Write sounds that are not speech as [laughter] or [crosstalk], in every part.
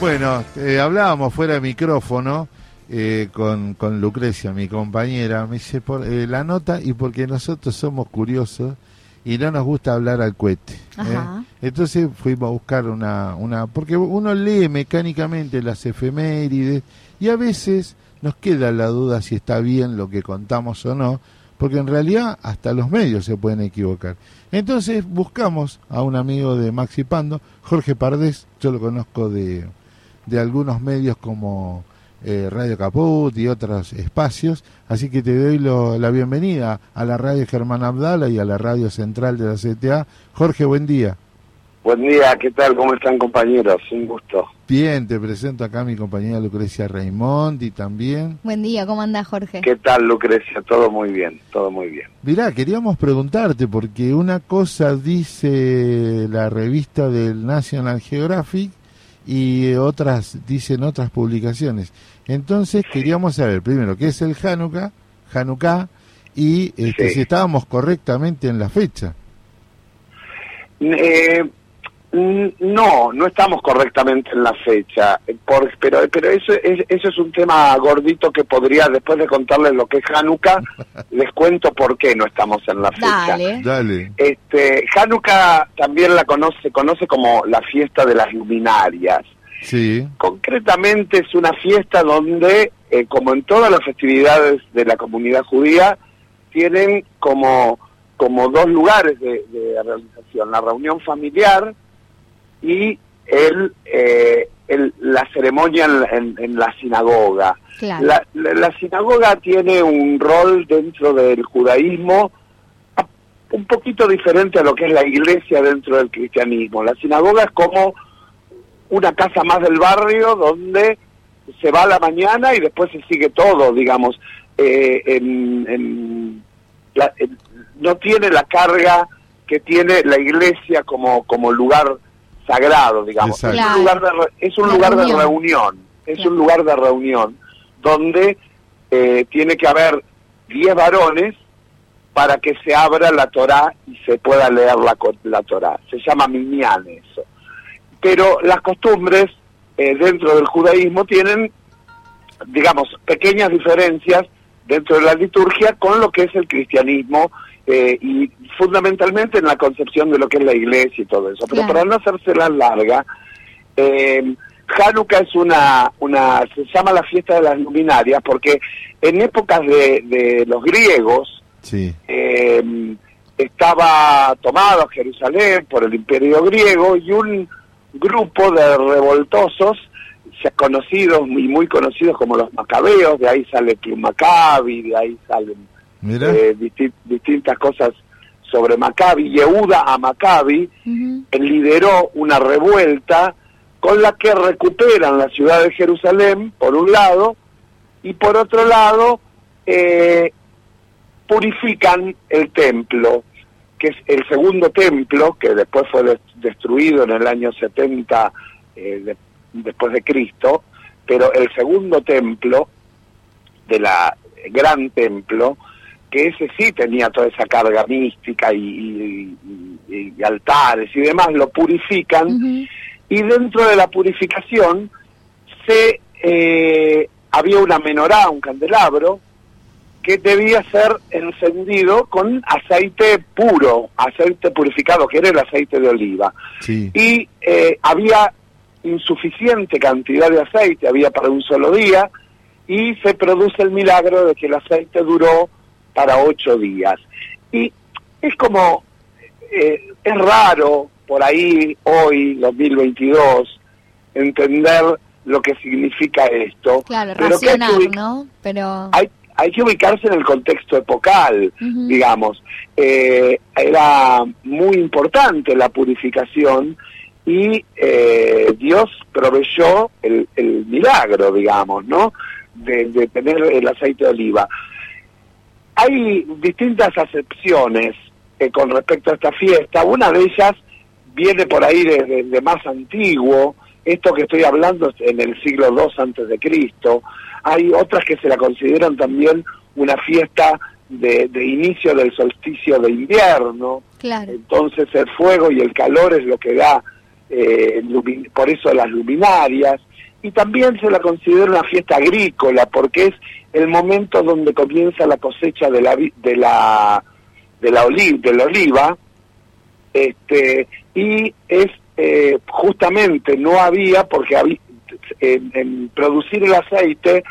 Bueno, eh, hablábamos fuera de micrófono eh, con, con Lucrecia, mi compañera, me dice por, eh, la nota y porque nosotros somos curiosos y no nos gusta hablar al cohete. ¿eh? Entonces fuimos a buscar una, una... Porque uno lee mecánicamente las efemérides y a veces nos queda la duda si está bien lo que contamos o no, porque en realidad hasta los medios se pueden equivocar. Entonces buscamos a un amigo de Maxi Pando, Jorge Pardés, yo lo conozco de, de algunos medios como eh, Radio Caput y otros espacios, así que te doy lo- la bienvenida a la radio Germán Abdala y a la radio central de la CTA. Jorge, buen día. Buen día, ¿qué tal? ¿Cómo están compañeros? Un gusto. Bien, te presento acá a mi compañera Lucrecia Raimondi también. Buen día, ¿cómo anda Jorge? ¿Qué tal, Lucrecia? Todo muy bien, todo muy bien. Mirá, queríamos preguntarte, porque una cosa dice la revista del National Geographic y otras dicen otras publicaciones. Entonces queríamos saber, primero, qué es el Hanukkah, Hanukkah, y este, Sí. si estábamos correctamente en la fecha. Eh, no, no estamos correctamente en la fecha, eh, por- pero, pero eso, es, eso es un tema gordito que podría, después de contarles lo que es Hanukkah, [laughs] les cuento por qué no estamos en la fecha. Dale. Dale. Este, Hanukkah también la conoce, se conoce como la fiesta de las luminarias. Sí, Concretamente es una fiesta donde, eh, como en todas las festividades de la comunidad judía, tienen como, como dos lugares de, de realización, la reunión familiar y el, eh, el- la ceremonia en, la- en- en la sinagoga. Claro. La, la- la sinagoga tiene un rol dentro del judaísmo un poquito diferente a lo que es la iglesia dentro del cristianismo. La sinagoga es como una casa más del barrio donde se va a la mañana y después se sigue todo, digamos. Eh, en- en la- en- no tiene la carga que tiene la iglesia como, como lugar sagrado, digamos. Es un lugar de, re- es un La lugar de reunión. reunión, es Claro. un lugar de reunión donde eh, tiene que haber 10 varones para que se abra la Torá y se pueda leer la, co- la Torá. Se llama minyan eso. Pero las costumbres eh, dentro del judaísmo tienen, digamos, pequeñas diferencias dentro de la liturgia con lo que es el cristianismo eh, y fundamentalmente en la concepción de lo que es la iglesia y todo eso. Pero Claro. para no hacérsela larga, eh, Hanukkah es una, una, se llama la fiesta de las luminarias porque en épocas de, de los griegos sí. eh, estaba tomado Jerusalén por el imperio griego y un grupo de revoltosos conocidos y muy conocidos como los macabeos, de ahí sale Club Maccabi, de ahí salen eh, disti- distintas cosas sobre Maccabi. Yehuda a Maccabi él lideró una revuelta con la que recuperan la ciudad de Jerusalén, por un lado, y por otro lado, eh, purifican el templo, que es el segundo templo, que después fue des- destruido en el año 70 eh, de- después de Cristo, pero el segundo templo de la gran templo, que ese sí tenía toda esa carga mística y, y- y- y altares y demás, lo purifican y dentro de la purificación se eh, había una menorá, un candelabro, que debía ser encendido con aceite puro, aceite purificado, que era el aceite de oliva. sí. Y eh, había insuficiente cantidad de aceite, había para un solo día, y se produce el milagro de que el aceite duró para ocho días. Y es como, eh, es raro por ahí hoy, 2022, entender lo que significa esto. Claro, pero que hay ¿no? Pero... hay, hay que ubicarse en el contexto epocal, digamos. Eh, era muy importante la purificación y eh, Dios proveyó el, el milagro, digamos, ¿no? De, de tener el aceite de oliva. Hay distintas acepciones eh, con respecto a esta fiesta. Una de ellas viene por ahí de, de- de más antiguo. Esto que estoy hablando es en el siglo II antes de Cristo. Hay otras que se la consideran también una fiesta de, de inicio del solsticio de invierno. Claro. Entonces el fuego y el calor es lo que da, eh, por eso las luminarias. Y también se la considera una fiesta agrícola porque es el momento donde comienza la cosecha de la de la de la, de la oliva este y es eh, justamente no había porque en, producir el aceite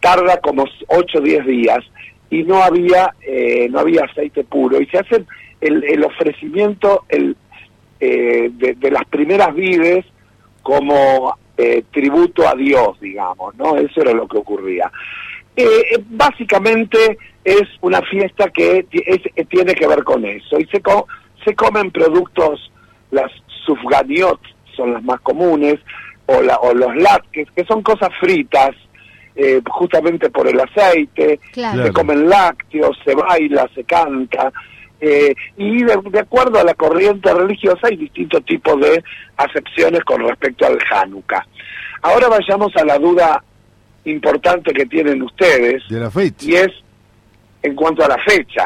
tarda como 8 o 10 días y no había eh, no había aceite puro y se hace el, el ofrecimiento el, eh, de, de, las primeras vides como eh, tributo a Dios, digamos, ¿no? Eso era lo que ocurría. Eh, eh básicamente es una fiesta que es, tiene que ver con eso y se, se comen productos, las sufganiot son las más comunes, o, la, o los latkes, que son cosas fritas, eh, justamente por el aceite, se comen lácteos, se baila, se canta, eh, y de, acuerdo a la corriente religiosa hay distintos tipos de acepciones con respecto al Hanukkah. Ahora vayamos a la duda importante que tienen ustedes. De la fecha. Y es en cuanto a la fecha.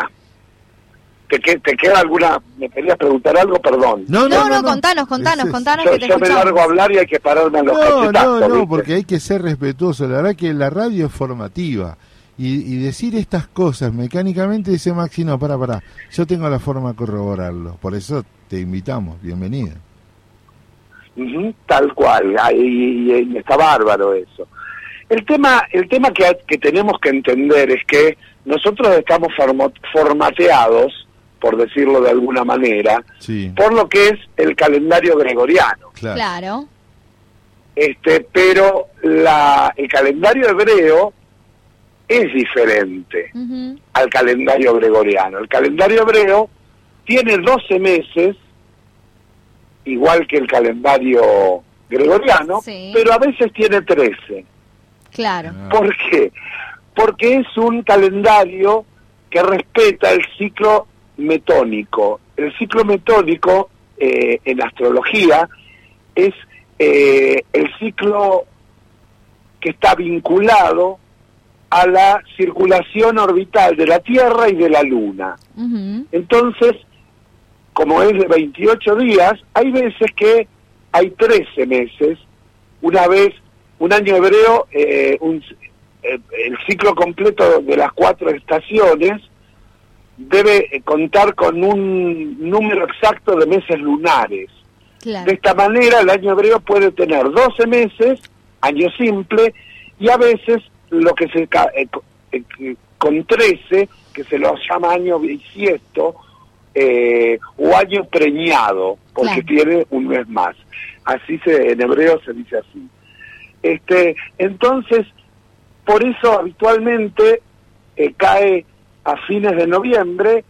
¿Te, te queda alguna? ¿Me querías preguntar algo? Perdón. No, no, no, contanos, contanos, contanos yo, que te me largo a hablar y hay que pararme a los No, no, no, porque hay que ser respetuoso. La verdad que la radio es formativa y, decir estas cosas mecánicamente, dice Maxi, no, para, para, yo tengo la forma de corroborarlo, por eso te invitamos, bienvenida. tal cual, y, está bárbaro eso. El tema, el tema que, que tenemos que entender es que nosotros estamos formateados, por decirlo de alguna manera, por lo que es el calendario gregoriano. Claro. Este, pero la, el calendario hebreo es diferente al calendario gregoriano. El calendario hebreo tiene 12 meses, igual que el calendario gregoriano, pero a veces tiene 13. Claro. Ah. ¿Por qué? Porque es un calendario que respeta el ciclo metónico. El ciclo metónico eh, en astrología es eh, el ciclo que está vinculado a la circulación orbital de la Tierra y de la Luna. Entonces, como es de 28 días, hay veces que hay 13 meses, una vez, un año hebreo, eh, eh, el ciclo completo de las cuatro estaciones debe contar con un número exacto de meses lunares. De esta manera, el año hebreo puede tener 12 meses, año simple, y a veces lo que se eh, eh, con 13, que se lo llama año bisiesto, eh, o año preñado, porque tiene un mes más. Así se, en hebreo se dice así. Este, entonces, por eso habitualmente cae a fines de noviembre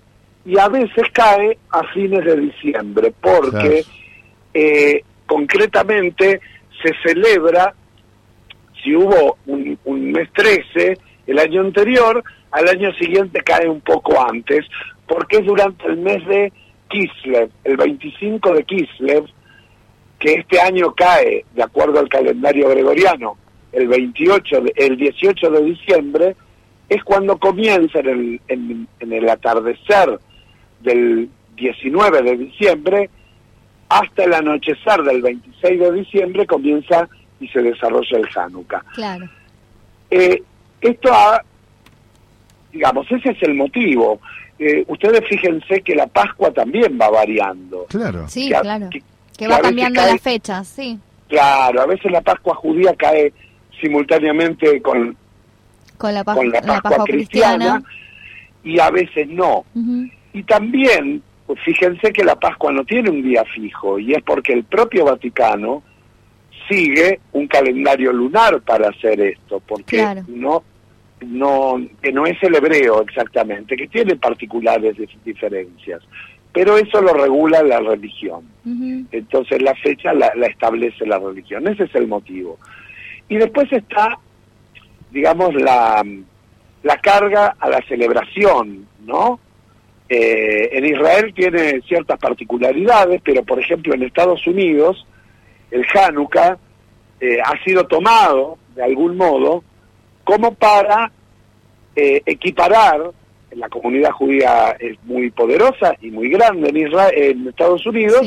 y a veces cae a fines de diciembre, porque concretamente se celebra si hubo un, mes 13 el año anterior, al año siguiente cae un poco antes, porque es durante el mes de Kislev, el 25 de Kislev, que este año cae, de acuerdo al calendario gregoriano, el 28, el 18 de diciembre, es cuando comienza en el, en el atardecer del 19 de diciembre hasta el anochecer del 26 de diciembre comienza y se desarrolla el Hanukkah. Claro. Eh, esto ha, digamos, ese es el motivo. Eh, ustedes fíjense que la Pascua también va variando. Claro. Sí, claro. Que, va cambiando la fecha, sí. Claro, a veces la Pascua judía cae simultáneamente con, con, la, Pascua, cristiana, y a veces no. Y también, pues fíjense que la Pascua no tiene un día fijo y es porque el propio Vaticano sigue un calendario lunar para hacer esto, porque no no que no es el hebreo exactamente, que tiene particulares diferencias, pero eso lo regula la religión. Entonces la fecha la, establece la religión, ese es el motivo. Y después está, digamos, la, la carga a la celebración, ¿no? Eh, en Israel tiene ciertas particularidades, pero por ejemplo en Estados Unidos el Hanukkah eh, ha sido tomado de algún modo como para eh, equiparar, la comunidad judía es muy poderosa y muy grande en, Israel, en Estados Unidos,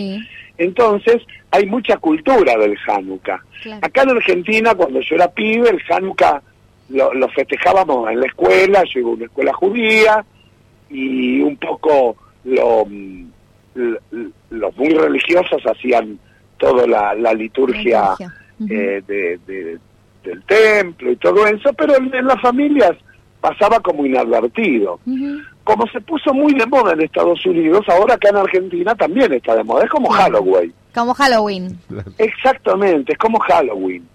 Entonces, hay mucha cultura del Hanukkah. Acá en Argentina, cuando yo era pibe, el Hanukkah lo, lo, festejábamos en la escuela, yo iba a una escuela judía, y un poco lo, mm, los muy religiosos hacían toda la, la liturgia, eh, de, del templo y todo eso, pero en, las familias pasaba como inadvertido. Como se puso muy de moda en Estados Unidos, ahora acá en Argentina también está de moda, es como Halloween. Como Halloween. Exactamente, es como Halloween.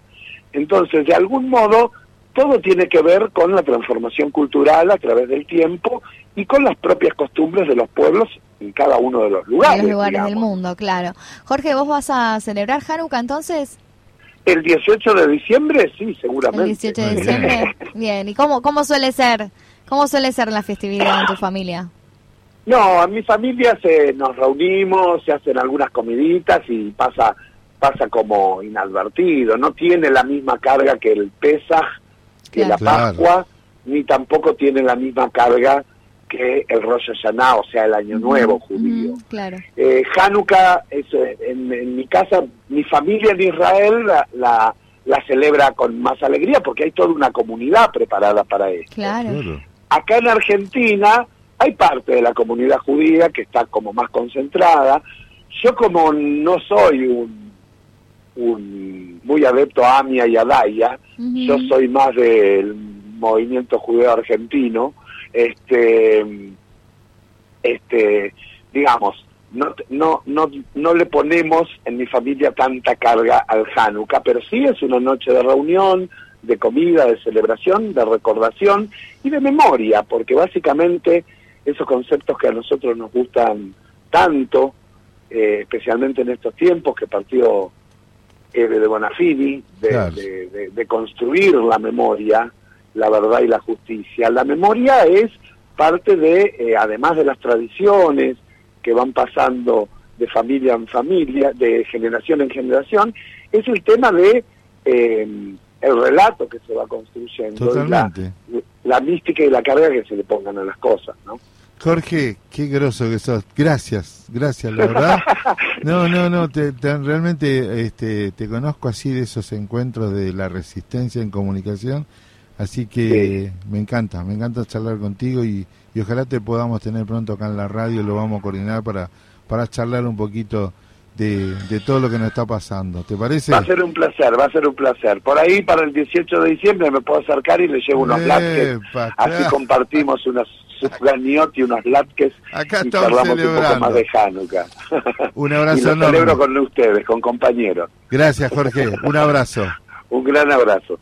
Entonces, de algún modo, todo tiene que ver con la transformación cultural a través del tiempo y con las propias costumbres de los pueblos en cada uno de los lugares. En los lugares del mundo, claro. Jorge, ¿vos vas a celebrar Hanukkah entonces? El 18 de diciembre, sí, seguramente. El 18 de diciembre, [laughs] bien. ¿Y cómo, cómo suele ser? ¿Cómo suele ser la festividad en tu familia? No, en mi familia se, nos reunimos, se hacen algunas comiditas y pasa pasa como inadvertido. No tiene la misma carga que el Pesaj, que la Pascua, ni tampoco tiene la misma carga que el Rosh Hashanah, o sea, el Año Nuevo judío. claro. Eh, Hanukkah, es, eh, en, mi casa, mi familia en Israel la, la, celebra con más alegría porque hay toda una comunidad preparada para esto. Claro. Acá en Argentina hay parte de la comunidad judía que está como más concentrada. Yo como no soy un muy adepto a Amia y a Daya, yo soy más del movimiento judeo argentino, este, este, digamos, no, no, no, no le ponemos en mi familia tanta carga al Hanukkah, pero sí es una noche de reunión, de comida, de celebración, de recordación y de memoria, porque básicamente esos conceptos que a nosotros nos gustan tanto, eh, especialmente en estos tiempos que partió eh, de Bonafini, de, de, construir la memoria, la verdad y la justicia. La memoria es parte de, eh, además de las tradiciones que van pasando de familia en familia, de generación en generación, es el tema de eh, el relato que se va construyendo, la, la, mística y la carga que se le pongan a las cosas, ¿no? Jorge, qué groso que sos. Gracias, gracias, la verdad. No, no, no, te, realmente este, te conozco así de esos encuentros de la resistencia en comunicación Así que me encanta, me encanta charlar contigo y, ojalá te podamos tener pronto acá en la radio, lo vamos a coordinar para, para charlar un poquito de, todo lo que nos está pasando. ¿Te parece? Va a ser un placer, va a ser un placer. Por ahí para el 18 de diciembre me puedo acercar y le llevo unos latkes. Así compartimos unas y unos latkes Acá y charlamos un poco más de Hanukkah. [laughs] Un abrazo y lo celebro con ustedes, con compañeros. Gracias Jorge, un abrazo. un gran abrazo.